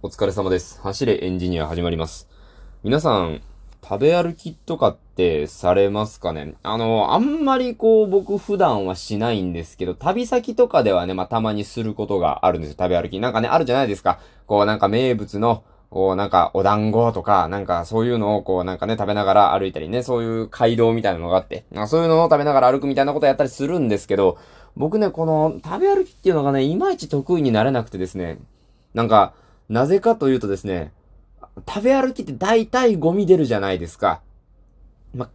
お疲れ様です。走れエンジニア始まります。皆さん、食べ歩きとかってされますかね？あの、あんまりこう僕普段はしないんですけど、旅先とかではね、まあ、たまにすることがあるんですよ。食べ歩き。なんかね、あるじゃないですか。こうなんか名物の、こうなんかお団子とか、なんかそういうのをこうなんかね、食べながら歩いたりね、そういう街道みたいなのがあって、まあそういうのを食べながら歩くみたいなことやったりするんですけど、僕ね、この食べ歩きっていうのがね、いまいち得意になれなくてですね、なんか、なぜかというとですね、食べ歩きって大体ゴミ出るじゃないですか。ま、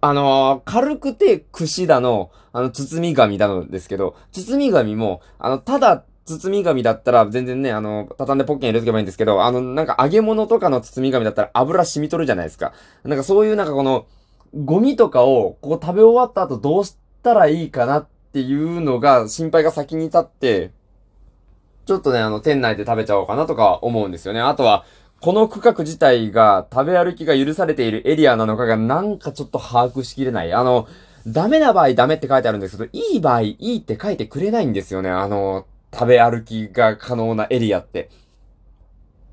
あのー軽くて串だの、あの、包み紙だのですけど、包み紙も、あの、ただ、包み紙だったら全然ね、あの、畳んでポッケに入れとけばいいんですけど、あの、なんか揚げ物とかの包み紙だったら油染み取るじゃないですか。なんかそういうなんかこの、ゴミとかを、こう食べ終わった後どうしたらいいかなっていうのが、心配が先に立って、ちょっとね、あの、店内で食べちゃおうかなとか思うんですよね。あとは、この区画自体が食べ歩きが許されているエリアなのかがなんかちょっと把握しきれない。あの、ダメな場合ダメって書いてあるんですけど、いい場合いいって書いてくれないんですよね。あの、食べ歩きが可能なエリアって。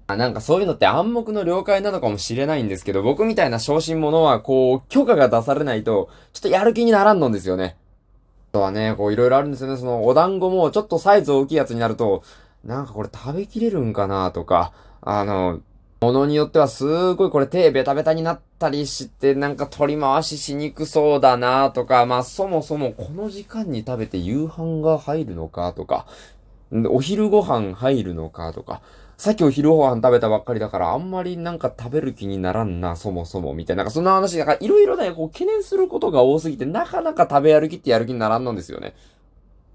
あなんかそういうのって暗黙の了解なのかもしれないんですけど、僕みたいな小心者は、こう、許可が出されないと、ちょっとやる気にならんのんですよね。あとはね、こういろいろあるんですよね。その、お団子もちょっとサイズ大きいやつになると、なんかこれ食べきれるんかなとか、あの、ものによってはすごいこれ手ベタベタになったりして、なんか取り回ししにくそうだなとか、まあそもそもこの時間に食べて夕飯が入るのかとか、お昼ご飯入るのかとか、さっきお昼ご飯食べたばっかりだからあんまりなんか食べる気にならんな、そもそも、みたいな。なんかそんな話、だからいろいろね、こう懸念することが多すぎて、なかなか食べ歩きってやる気にならんのんですよね。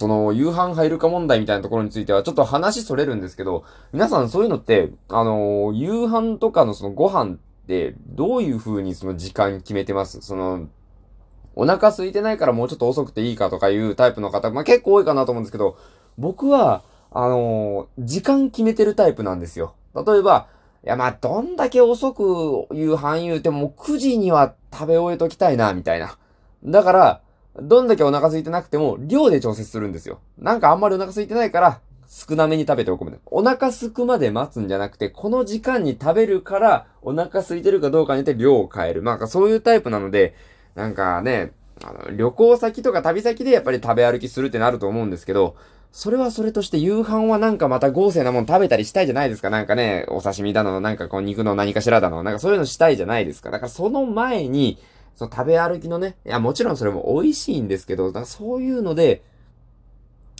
その、夕飯入るか問題みたいなところについては、ちょっと話それるんですけど、皆さんそういうのって、あのー夕飯とかのそのご飯って、どういう風にその時間決めてます？その、お腹空いてないからもうちょっと遅くていいかとかいうタイプの方、まあ、結構多いかなと思うんですけど、僕は、あのー時間決めてるタイプなんですよ。例えば、いや、ま、どんだけ遅く夕飯言うても、9時には食べ終えときたいな、みたいな。だから、どんだけお腹空いてなくても、量で調節するんですよ。なんかあんまりお腹空いてないから、少なめに食べておくみたいな。お腹空くまで待つんじゃなくて、この時間に食べるから、お腹空いてるかどうかによって量を変える。まあ、そういうタイプなので、なんかね、あの、旅行先とか旅先でやっぱり食べ歩きするってなると思うんですけど、それはそれとして夕飯はなんかまた豪勢なもの食べたりしたいじゃないですか。なんかね、お刺身だの、なんかこう肉の何かしらだの、なんかそういうのしたいじゃないですか。だからその前に、その食べ歩きのね、いやもちろんそれも美味しいんですけど、だそういうので、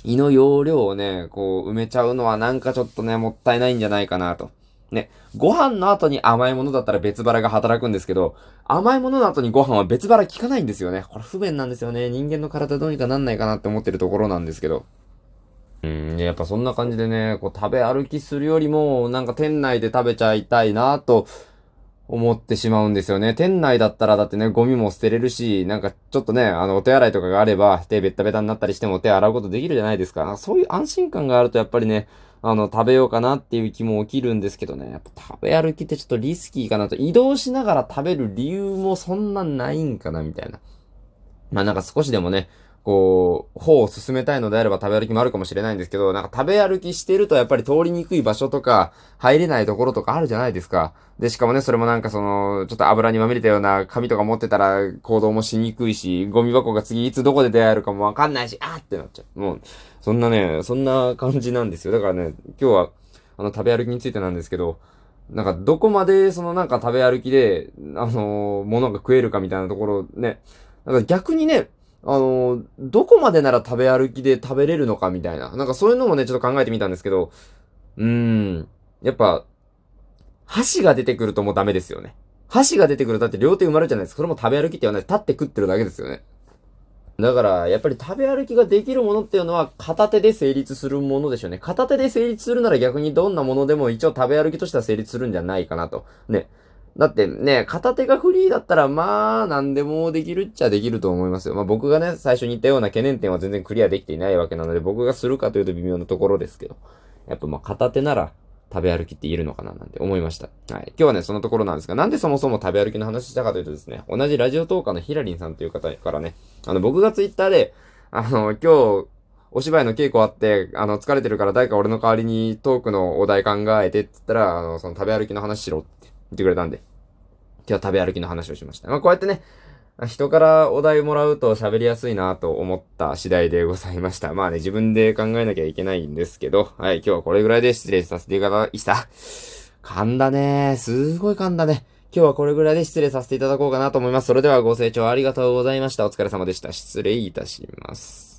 胃の容量をね、こう埋めちゃうのはなんかちょっとね、もったいないんじゃないかなと。ね、ご飯の後に甘いものだったら別腹が働くんですけど、甘いものの後にご飯は別腹効かないんですよね。これ不便なんですよね。人間の体どうにかなんないかなって思ってるところなんですけど。うん、やっぱそんな感じでね、こう食べ歩きするよりも、なんか店内で食べちゃいたいなと思ってしまうんですよね。店内だったらだってね、ゴミも捨てれるし、なんかちょっとね、あの、お手洗いとかがあれば、手ベッタベタになったりしても手洗うことできるじゃないですか。なんかそういう安心感があるとやっぱりね、あの、食べようかなっていう気も起きるんですけどね。やっぱ食べ歩きってちょっとリスキーかなと。移動しながら食べる理由もそんなないんかな、みたいな。まあなんか少しでもね、こう、方を進めたいのであれば食べ歩きもあるかもしれないんですけど、なんか食べ歩きしてるとやっぱり通りにくい場所とか、入れないところとかあるじゃないですか。で、しかもね、それもなんかその、ちょっと油にまみれたような紙とか持ってたら行動もしにくいし、ゴミ箱が次いつどこで出会えるかもわかんないし、あーってなっちゃう。もう、そんなね、そんな感じなんですよ。だからね、今日は、あの、食べ歩きについてなんですけど、なんか、どこまで、そのなんか食べ歩きで、あのー、物が食えるかみたいなところね、なんか逆にね、あの、どこまでなら食べ歩きで食べれるのかみたいな。なんかそういうのもね、ちょっと考えてみたんですけど、うーん、やっぱ、箸が出てくるともうダメですよね。箸が出てくるだって両手埋まるじゃないですか。それも食べ歩きって言わない。立って食ってるだけですよね。だから、やっぱり食べ歩きができるものっていうのは片手で成立するものでしょうね。片手で成立するなら逆にどんなものでも一応食べ歩きとしては成立するんじゃないかなと。ね。だってね、片手がフリーだったらまあ、何でもできるっちゃできると思いますよ。まあ僕がね、最初に言ったような懸念点は全然クリアできていないわけなので、僕がするかというと微妙なところですけど。やっぱまあ片手なら食べ歩きって言えるのかななんて思いました。はい。今日はね、そのところなんですが、なんでそもそも食べ歩きの話したかというとですね、同じラジオトーカーのヒラリンさんという方からね、あの僕がツイッターで、あの、今日、お芝居の稽古あって、あの、疲れてるから誰か俺の代わりにトークのお題考えてって言ったら、あの、その食べ歩きの話しろって言ってくれたんで、今日は食べ歩きの話をしました。まあ、こうやってね、人からお題もらうと喋りやすいなと思った次第でございました。まあね、自分で考えなきゃいけないんですけど、はい、今日はこれぐらいで失礼させていただきました。噛んだねすごい噛んだね。今日はこれぐらいで失礼させていただこうかなと思います。それではご清聴ありがとうございました。お疲れ様でした。失礼いたします。